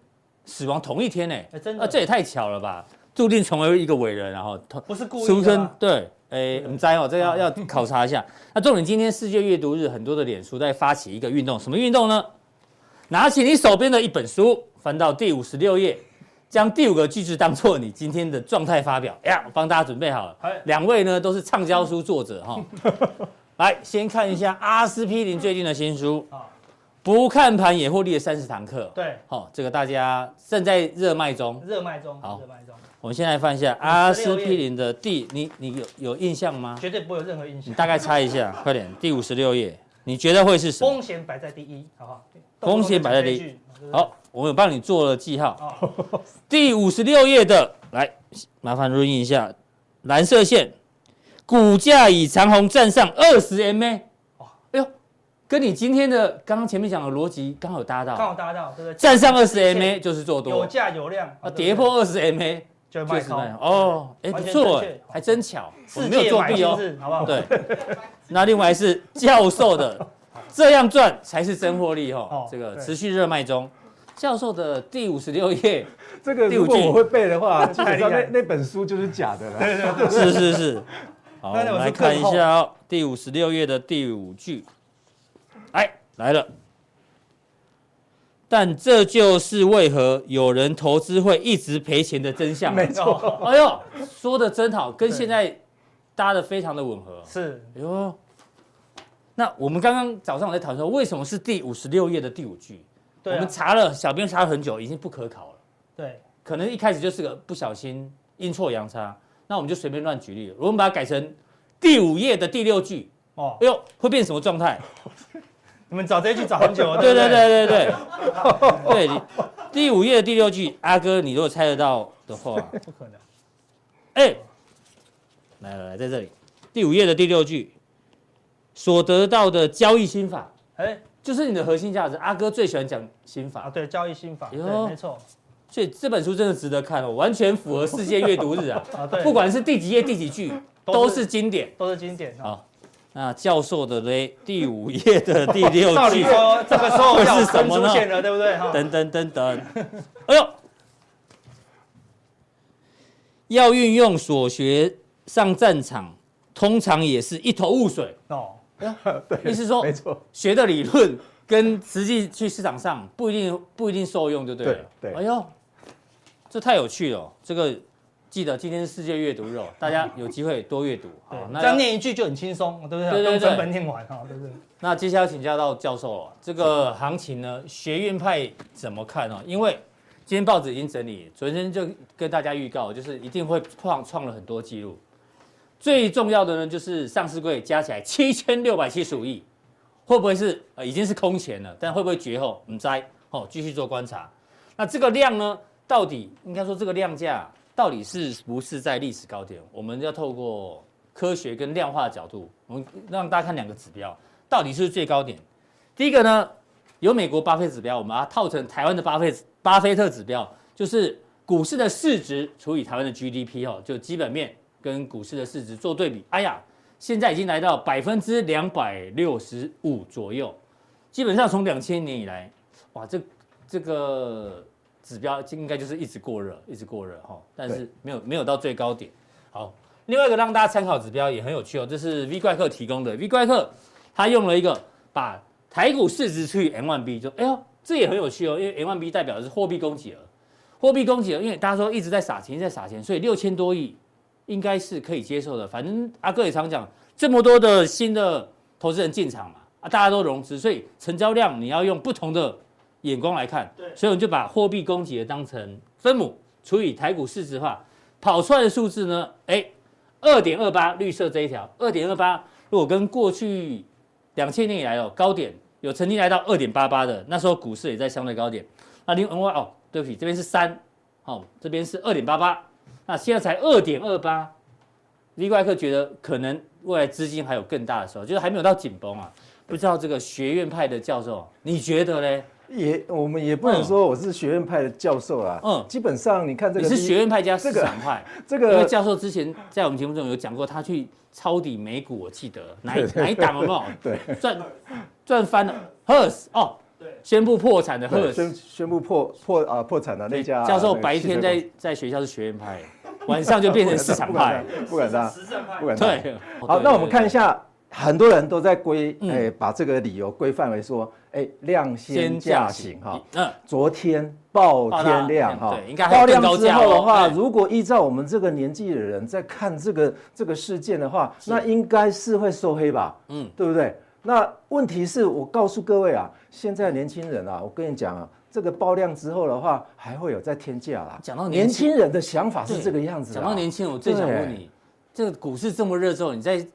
死亡同一天呢。哎，真的？啊，这也太巧了吧！注定成为一个伟人，然后不是故意出生对，哎，我们摘哦，这个要要考察一下。那重点，今天世界阅读日，很多的脸书在发起一个运动，什么运动呢？拿起你手边的一本书，翻到第五十六页，将第五个句子当做你今天的状态发表。哎呀，我帮大家准备好了，两位呢都是畅销书作者哈。来，先看一下阿司匹林最近的新书。不看盘也获利的三十堂课，对，好，这个大家正在热卖中，热卖中，好，热卖中。我们先来翻一下阿司匹林的第，你你有有印象吗？绝对不会有任何印象。你大概猜一下，快点，第五十六页，你觉得会是什么？风险摆在第一，好不好？风险摆在第一。好，我们帮你做了记号。第五十六页的，来，麻烦录音一下，蓝色线，股价已长红站上二十 MA。跟你今天的刚刚前面讲的逻辑刚好有搭到，刚好搭到，对不对？站上二十 MA 就是做多，有价有量啊，跌破二十 MA 就卖高哦，哎，不错哎，还真巧，我没有作弊哦，好不好？对，那另外是教授的，这样赚才是真获利哦，这个持续热卖中。教授的第五十六页，这个如果我会背的话，基本上那那本书就是假的了。对对对，是是是。好，我们来看一下哦，第五十六页的第五句，哎，来了。但这就是为何有人投资会一直赔钱的真相。没错。哎呦，说的真好，跟现在搭的非常的吻合。是。哎呦，那我们刚刚早上我在讨论说，为什么是第五十六页的第五句？我们查了，小编查了很久，已经不可考了。对，可能一开始就是个不小心阴错阳差，那我们就随便乱举例了。我们把它改成第五页的第六句，哦，哎呦，会变什么状态？你们找这一句找很久了。对对对对对，对，第五页的第六句，阿哥，你如果猜得到的话，不可能。哎，来来来，在这里，第五页的第六句，所得到的交易心法，哎。就是你的核心价值，阿哥最喜欢讲心法啊，对，交易心法，对，没错。所以这本书真的值得看哦，完全符合世界阅读日啊。啊，对，不管是第几页、第几句，都是经典，都是经典。好，那教授的嘞，第五页的第六 句，到底说这个时候 是什么呢？对不对？等等等等，哎呦，要运用所学上战场，通常也是一头雾水哦。对，意思说，没错，学的理论跟实际去市场上不一定不一定受用，就对了。对，哎呦，这太有趣了。这个记得今天是世界阅读日，大家有机会多阅读。好，那这样念一句就很轻松，对不对？对对对，根本念完哈，对不对？那接下来请教到教授了，这个行情呢，学院派怎么看呢？因为今天报纸已经整理，昨天就跟大家预告，就是一定会创创了很多记录。最重要的呢，就是上市柜加起来七千六百七十五亿，会不会是呃已经是空前了？但会不会绝后？我们再哦继续做观察。那这个量呢，到底应该说这个量价到底是不是在历史高点？我们要透过科学跟量化的角度，我们让大家看两个指标，到底是不是最高点？第一个呢，有美国巴菲特指标，我们把它套成台湾的巴菲巴菲特指标，就是股市的市值除以台湾的 GDP 哦，就基本面。跟股市的市值做对比，哎呀，现在已经来到百分之两百六十五左右，基本上从两千年以来，哇，这这个指标应该就是一直过热，一直过热哈，但是没有没有到最高点。好，另外一个让大家参考指标也很有趣哦，这是 V 怪客提供的，V 怪客他用了一个把台股市值除以 M1B，就哎呦，这也很有趣哦，因为 M1B 代表的是货币供给额，货币供给额，因为大家说一直在撒钱，在撒钱，所以六千多亿。应该是可以接受的，反正阿哥也常讲，这么多的新的投资人进场嘛，啊，大家都融资，所以成交量你要用不同的眼光来看，对，所以我们就把货币供给额当成分母除以台股市值化，跑出来的数字呢，哎，二点二八，绿色这一条，二点二八，如果跟过去两千年以来哦高点有曾经来到二点八八的，那时候股市也在相对高点，那另外哦，对不起，这边是三，哦，这边是二点八八。那现在才二点二八，李怪客觉得可能未来资金还有更大的时候，就是还没有到紧绷啊。不知道这个学院派的教授，你觉得呢？也我们也不能说我是学院派的教授啊。嗯，基本上你看这个你是学院派加市场派，这个因为教授之前在我们节目中有讲过，他去抄底美股，我记得。哪哪一档有没有？对，赚赚翻了。Hertz 哦。宣布破产的 Hertz 宣宣布破破啊破产的那家教授白天在在学校是学院派，晚上就变成市场派，不敢当，实战派，不敢当。对，好，那我们看一下，很多人都在归哎，把这个理由规范为说，哎，量先价行哈。嗯，昨天爆天量哈，应该爆量之后的话，如果依照我们这个年纪的人在看这个这个事件的话，那应该是会收黑吧？嗯，对不对？那问题是我告诉各位啊，现在年轻人啊，我跟你讲啊，这个爆量之后的话，还会有再天价啦。讲到年轻人的想法是这个样子。讲到年轻人，我最想问你，这个股市这么热之后，你在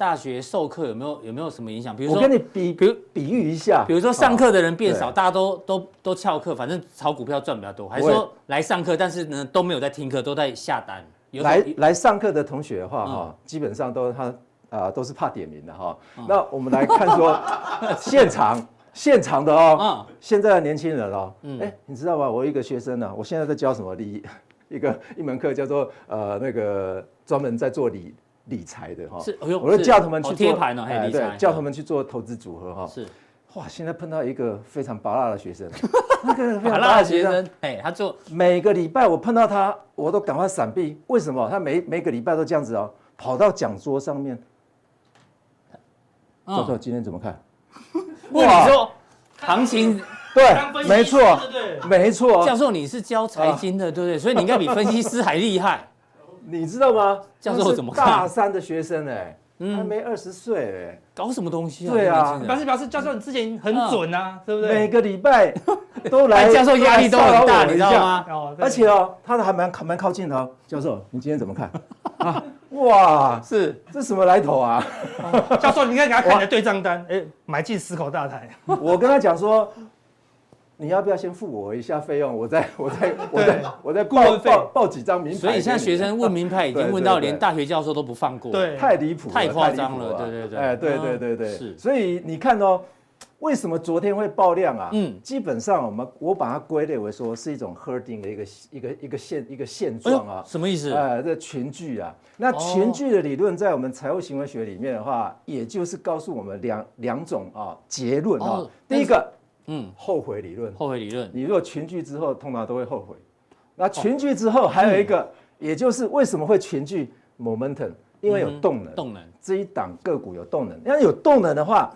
大学授课有没有有没有什么影响？比如说，我跟你比，比如比喻一下，比如说上课的人变少，大家都都都翘课，反正炒股票赚比较多，还是说来上课，但是呢都没有在听课，都在下单。来来上课的同学的话哈，基本上都他。啊都是怕点名的哈。那我们来看说 现场现场的哦，现在的年轻人哦，哎，你知道吗？我一个学生呢，我现在在教什么理 一个一门课叫做呃那个专门在做理理财的哈。是，我就叫他们去做贴盘哦，对，叫他们去做投资组合哈。是。哇！现在碰到一个非常拔辣的学生，那个拔辣的学生，哎，他做每个礼拜我碰到他，我都赶快闪避。为什么？他每每个礼拜都这样子哦，跑到讲桌上面。教授，今天怎么看？哇！你说行情对，没错，没错。教授，你是教财经的，对不对？所以你应该比分析师还厉害。你知道吗？教授怎么看？大三的学生哎。还没二十岁哎，搞什么东西啊？对啊，表示表示教授你之前很准啊，对不对？每个礼拜都来，教授压力都很大，你知道吗？而且哦，他的还蛮蛮靠近的哦。教授，你今天怎么看？啊，哇，是这什么来头啊？教授，你应该给他看你的对账单，哎，买进十口大台。我跟他讲说。你要不要先付我一下费用？我再 我再我再我再报报报几张名牌。所以现在学生问名牌已经问到连大学教授都不放过，对，太离谱，太夸张了，对对对，哎，对对对对，是。所以你看哦，为什么昨天会爆量啊？嗯，基本上我们我把它归类为说是一种 herding 的一个一个一个现一个现状啊。什么意思？哎，这群聚啊。那群聚的理论在我们财务行为学里面的话，也就是告诉我们两两种啊结论啊。第一个。嗯，后悔理论，后悔理论。你如果群聚之后，通常都会后悔。那群聚之后还有一个，哦、也就是为什么会群聚？Momentum，因为有动能。动能。这一档个股有动能，要有动能的话，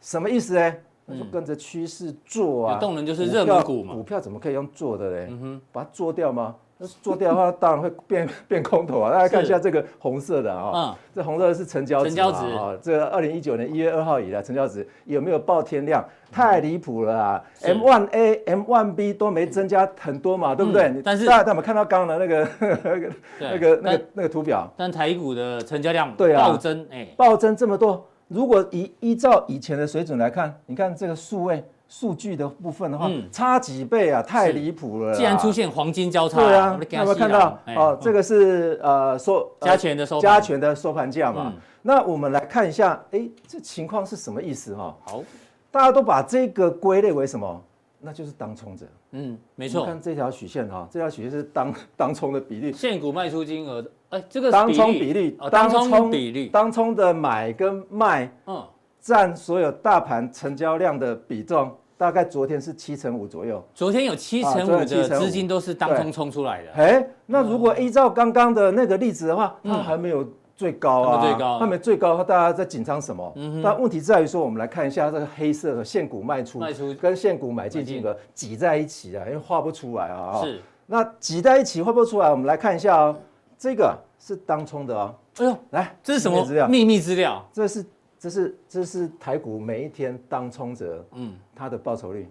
什么意思呢？那就跟着趋势做啊。有动能就是热门股嘛。股票怎么可以用做的嘞？嗯哼，把它做掉吗？那做掉的话，当然会变变空头啊！大家看一下这个红色的啊，这红色的是成交值啊，这个二零一九年一月二号以来成交值有没有爆天量？太离谱了啊！M one A、M one B 都没增加很多嘛，对不对？但是大家有没有看到刚刚的那个 那个那个那个那个图表？但台股的成交量对啊暴增，哎，暴增这么多，如果依依照以前的水准来看，你看这个数位。数据的部分的话，差几倍啊，太离谱了！既然出现黄金交叉，对啊，有没有看到？哦，这个是呃收加权的收加权的收盘价嘛？那我们来看一下，哎，这情况是什么意思哈？好，大家都把这个归类为什么？那就是当冲者。嗯，没错。看这条曲线哈，这条曲线是当 当冲的比例，现股卖出金额的，哎，这个当冲比例，当冲比例，当冲的买跟卖，嗯。占所有大盘成交量的比重，大概昨天是七成五左右。昨天有七成五的资金都是当冲冲出来的。哎，那如果依照刚刚的那个例子的话，它还没有最高啊，最高，它没最高，大家在紧张什么？但问题在于说，我们来看一下这个黑色的现股卖出，卖出跟现股买进金额挤在一起啊，因为画不出来啊。是，那挤在一起画不出来，我们来看一下哦，这个是当冲的哦。哎呦，来，这是什么资料？秘密资料，这是。这是这是台股每一天当冲者，嗯，它的报酬率，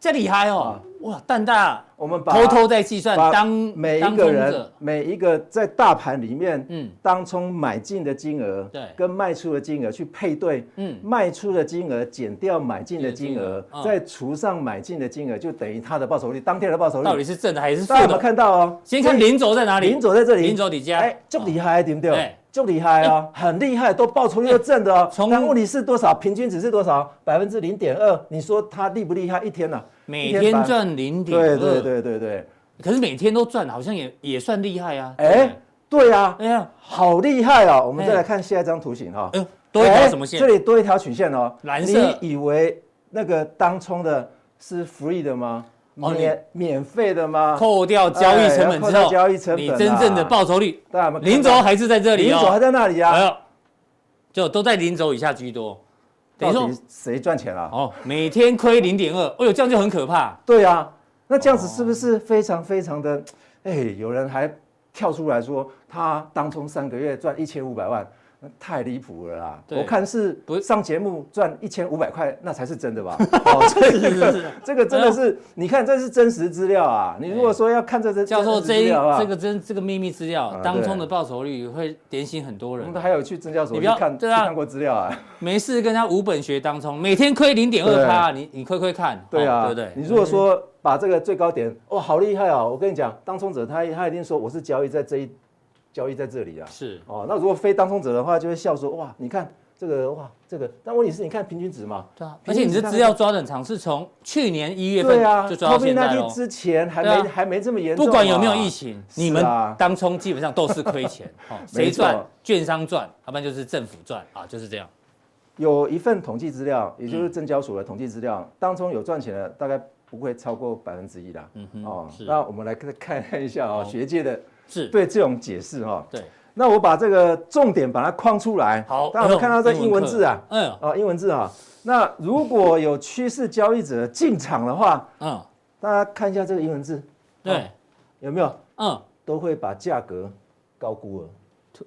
这厉害哦，哇，蛋大，我们偷偷在计算，当每一个人每一个在大盘里面，嗯，当冲买进的金额，对，跟卖出的金额去配对，嗯，卖出的金额减掉买进的金额，再除上买进的金额，就等于它的报酬率，当天的报酬率。到底是正的还是负的？大家有看到哦？先看零轴在哪里？零轴在这里，零轴底下，哎，这么厉害，对不对？就厉害啊，很厉害，都报酬率正的哦。但问题是多少？平均值是多少？百分之零点二。你说他厉不厉害？一天呢？每天赚零点二。对对对对对。可是每天都赚，好像也也算厉害啊。哎，对啊，哎呀，好厉害哦。我们再来看下一张图形哈。哎，多一条什么线？这里多一条曲线哦。蓝色。你以为那个当冲的是 free 的吗？免免费的吗？扣掉交易成本之后，交易成本，你真正的报酬率，零轴还是在这里哦，零轴还在那里啊，没有，就都在零轴以下居多。等于说谁赚钱了？哦，每天亏零点二，哎呦，这样就很可怕。对啊，那这样子是不是非常非常的？哎，有人还跳出来说，他当冲三个月赚一千五百万。太离谱了啦！我看是不是上节目赚一千五百块，那才是真的吧？哦，这个这个真的是，你看这是真实资料啊！你如果说要看这这教授这一这个真这个秘密资料，当冲的报酬率会点醒很多人。我们还有去证交所你不要看，对啊，看过资料啊。没事跟他无本学当冲，每天亏零点二趴，你你亏亏看，对啊，对不对？你如果说把这个最高点，哇，好厉害啊！我跟你讲，当冲者他他一定说我是交易在这一。交易在这里啊。是哦，那如果非当冲者的话，就会笑说哇，你看。这个哇，这个，但问题是，你看平均值嘛，对啊，而且你这资料抓的很长，是从去年一月份就抓到现在了。之前还没还没这么严重，不管有没有疫情，你们当冲基本上都是亏钱，谁赚？券商赚，要不然就是政府赚啊，就是这样。有一份统计资料，也就是证交所的统计资料，当冲有赚钱的大概不会超过百分之一的。嗯哼，哦，那我们来看看一下啊，学界的是对这种解释哈。对。那我把这个重点把它框出来。好，大家有看到这英文字啊？嗯，啊，英文字啊。那如果有趋势交易者进场的话，嗯，大家看一下这个英文字，对，有没有？嗯，都会把价格高估了。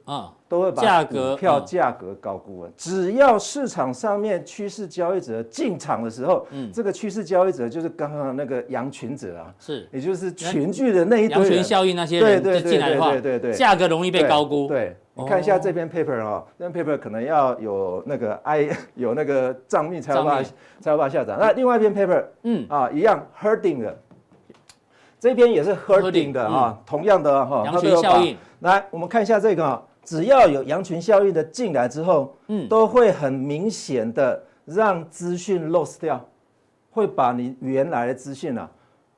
啊，都会把价格票价格高估了。只要市场上面趋势交易者进场的时候，嗯，这个趋势交易者就是刚刚那个羊群者啊，是，也就是群聚的那一堆羊群效应那些人进来的话，对对对，价格容易被高估。对，你看一下这篇 paper 啊，这篇 paper 可能要有那个 i 有那个账密才有办法才有办法下载。那另外一篇 paper，嗯。啊，一样 herding 的，这边也是 herding 的啊，同样的哈，羊群效应。来，我们看一下这个啊，只要有羊群效应的进来之后，嗯，都会很明显的让资讯 loss 掉，会把你原来的资讯啊，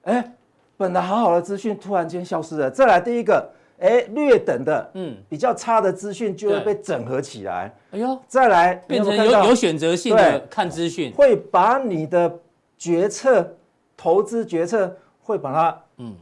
哎，本来好好的资讯突然间消失了。再来第一个，哎，略等的，嗯，比较差的资讯就会被整合起来。哎呦，再来变成有有选择性的看资讯，会把你的决策、投资决策会把它，嗯。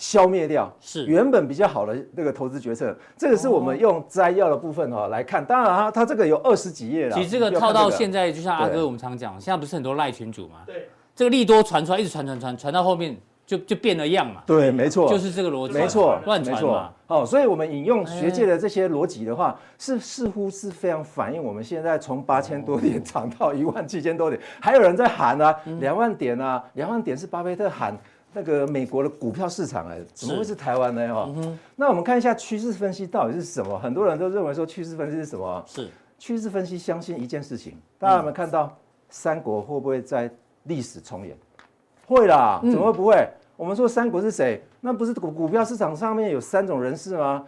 消灭掉是原本比较好的那个投资决策，这个是我们用摘要的部分哈来看。当然它，它这个有二十几页了。其实这个套到现在，就像阿哥我们常讲，现在不是很多赖群主嘛？对。这个利多传出来，一直传传传传到后面就就变了样嘛？对，没错，就是这个逻辑。没错，乱传嘛。哦，所以我们引用学界的这些逻辑的话，是似乎是非常反映我们现在从八千多点涨到一万七千多点，还有人在喊啊，两万点啊，两万点是巴菲特喊。那个美国的股票市场哎，怎么会是台湾呢？哈，那我们看一下趋势分析到底是什么？很多人都认为说趋势分析是什么？是趋势分析相信一件事情，大家有没有看到三国会不会在历史重演？会啦，怎么会不会？我们说三国是谁？那不是股股票市场上面有三种人士吗？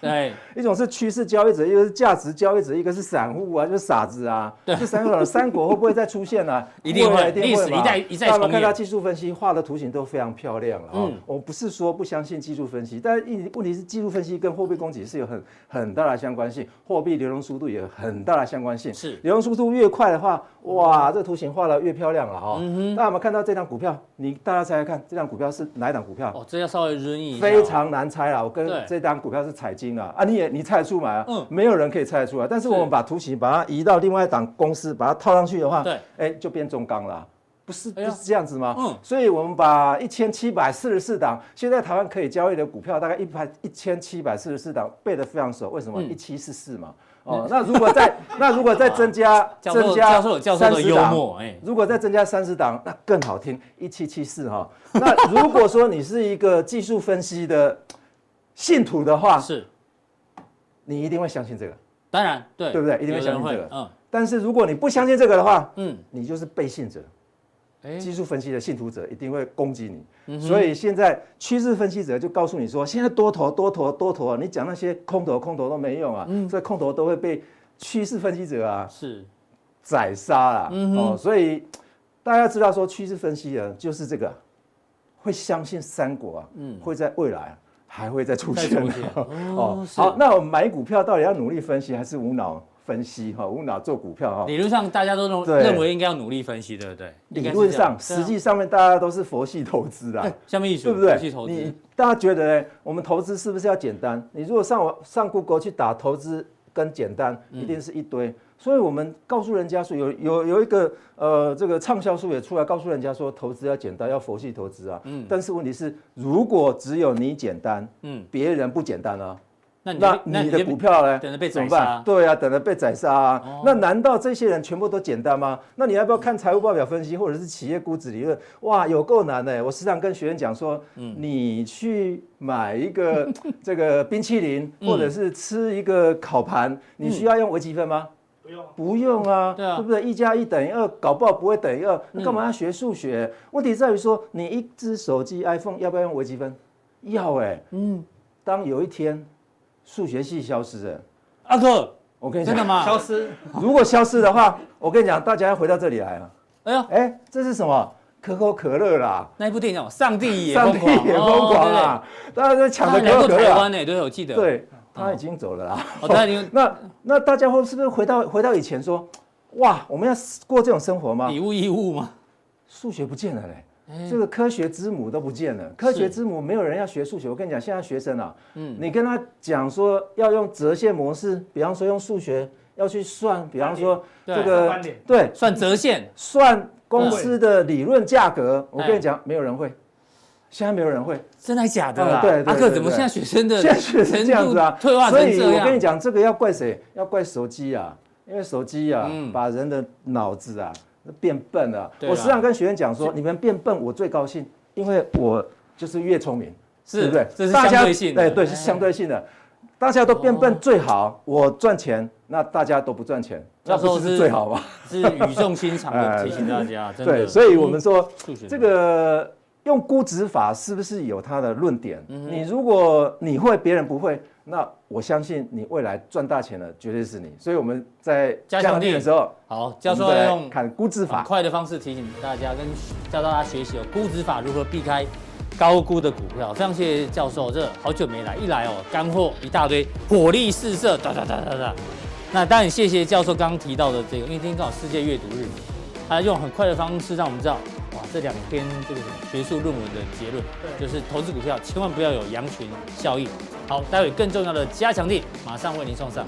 对，一种是趋势交易者，一个是价值交易者，一个是散户啊，就是傻子啊。对，这三个三国会不会再出现呢、啊？一定会，历史一再一再重演。看到技术分析画的图形都非常漂亮了啊。嗯，我不是说不相信技术分析，但一问题是技术分析跟货币供给是有很很大的相关性，货币流动速度也有很大的相关性。是，流动速度越快的话，哇，这个图形画的越漂亮了哈。嗯哼，那我们看到这张股票，你大家猜猜看，这张股票是哪一档股票？哦，这要稍微润一下。非常难猜啊，我跟这张股票是彩晶。啊，你也你猜得出来啊？嗯，没有人可以猜得出来。但是我们把图形把它移到另外一档公司，把它套上去的话，对，哎，就变中钢了，不是不是这样子吗？嗯，所以我们把一千七百四十四档现在台湾可以交易的股票，大概一百一千七百四十四档背得非常熟。为什么？一七四四嘛。哦，那如果再 那如果再增加 增加三十档，哎，如果再增加三十档，那更好听，一七七四哈。那如果说你是一个技术分析的信徒的话，是。你一定会相信这个，当然对，对不对？一定会相信这个。嗯，但是如果你不相信这个的话，嗯，你就是背信者，技术分析的信徒者一定会攻击你。所以现在趋势分析者就告诉你说，现在多头多头多头啊，你讲那些空头空头都没用啊，所以空头都会被趋势分析者啊是宰杀啊。哦，所以大家知道说趋势分析啊，就是这个会相信三国啊，嗯，会在未来。还会再出现 哦。好，那我们买股票到底要努力分析还是无脑分析？哈，无脑做股票哈。理论上大家都认认为应该要努力分析，对不对？理论上，实际上面大家都是佛系投资的，下面意思对不对？佛系投资，你大家觉得呢？我们投资是不是要简单？你如果上我上 Google 去打投资跟简单，一定是一堆。所以我们告诉人家说，有有有一个呃，这个畅销书也出来，告诉人家说，投资要简单，要佛系投资啊。嗯。但是问题是，如果只有你简单，嗯，别人不简单啊，那那你的股票呢？等着被宰杀。对啊，等着被宰杀啊。哦、那难道这些人全部都简单吗？那你要不要看财务报表分析，或者是企业估值理论？哇，有够难的。我时常跟学员讲说，嗯，你去买一个 这个冰淇淋，或者是吃一个烤盘，嗯、你需要用微积分吗？不用啊，对不对？一加一等于二，搞不好不会等于二。你干嘛要学数学？问题在于说，你一只手机 iPhone 要不要用微积分？要哎。嗯，当有一天数学系消失了，阿哥，我跟你讲，真的吗？消失？如果消失的话，我跟你讲，大家要回到这里来了。哎呦，哎，这是什么？可口可乐啦！那一部电影叫《上帝也疯狂》，上帝也疯狂啊！大家在抢着可口可乐。台湾呢？对，我记得。对，他已经走了啦。哦，他已经。那那大家会是不是回到回到以前说，哇，我们要过这种生活吗？以物易物吗？数学不见了嘞，这个科学之母都不见了。科学之母没有人要学数学。我跟你讲，现在学生啊，嗯，你跟他讲说要用折线模式，比方说用数学要去算，比方说这个对，算折线，算。公司的理论价格，我跟你讲，没有人会，现在没有人会，真的假的？对，阿克怎么现在学生的现在学生这样子啊？退化成这样。所以我跟你讲，这个要怪谁？要怪手机啊，因为手机啊，把人的脑子啊变笨了。我时常跟学员讲说，你们变笨，我最高兴，因为我就是越聪明，是不对？这是相对性的，对对，是相对性的。大家都变笨最好，我赚钱，那大家都不赚钱，那不是最好吗？是语重心长的提醒大家，对，所以我们说这个用估值法是不是有它的论点？你如果你会，别人不会，那我相信你未来赚大钱的绝对是你。所以我们在加强錠的时候，好，教授要用看估值法快的方式提醒大家，跟教大家学习哦估值法如何避开。高估的股票，非常谢谢教授，这好久没来，一来哦，干货一大堆，火力四射，哒哒哒哒哒。那当然谢谢教授刚刚提到的这个，因为今天刚好世界阅读日，他用很快的方式让我们知道，哇，这两篇这个什么学术论文的结论，就是投资股票千万不要有羊群效应。好，待会更重要的加强力马上为您送上。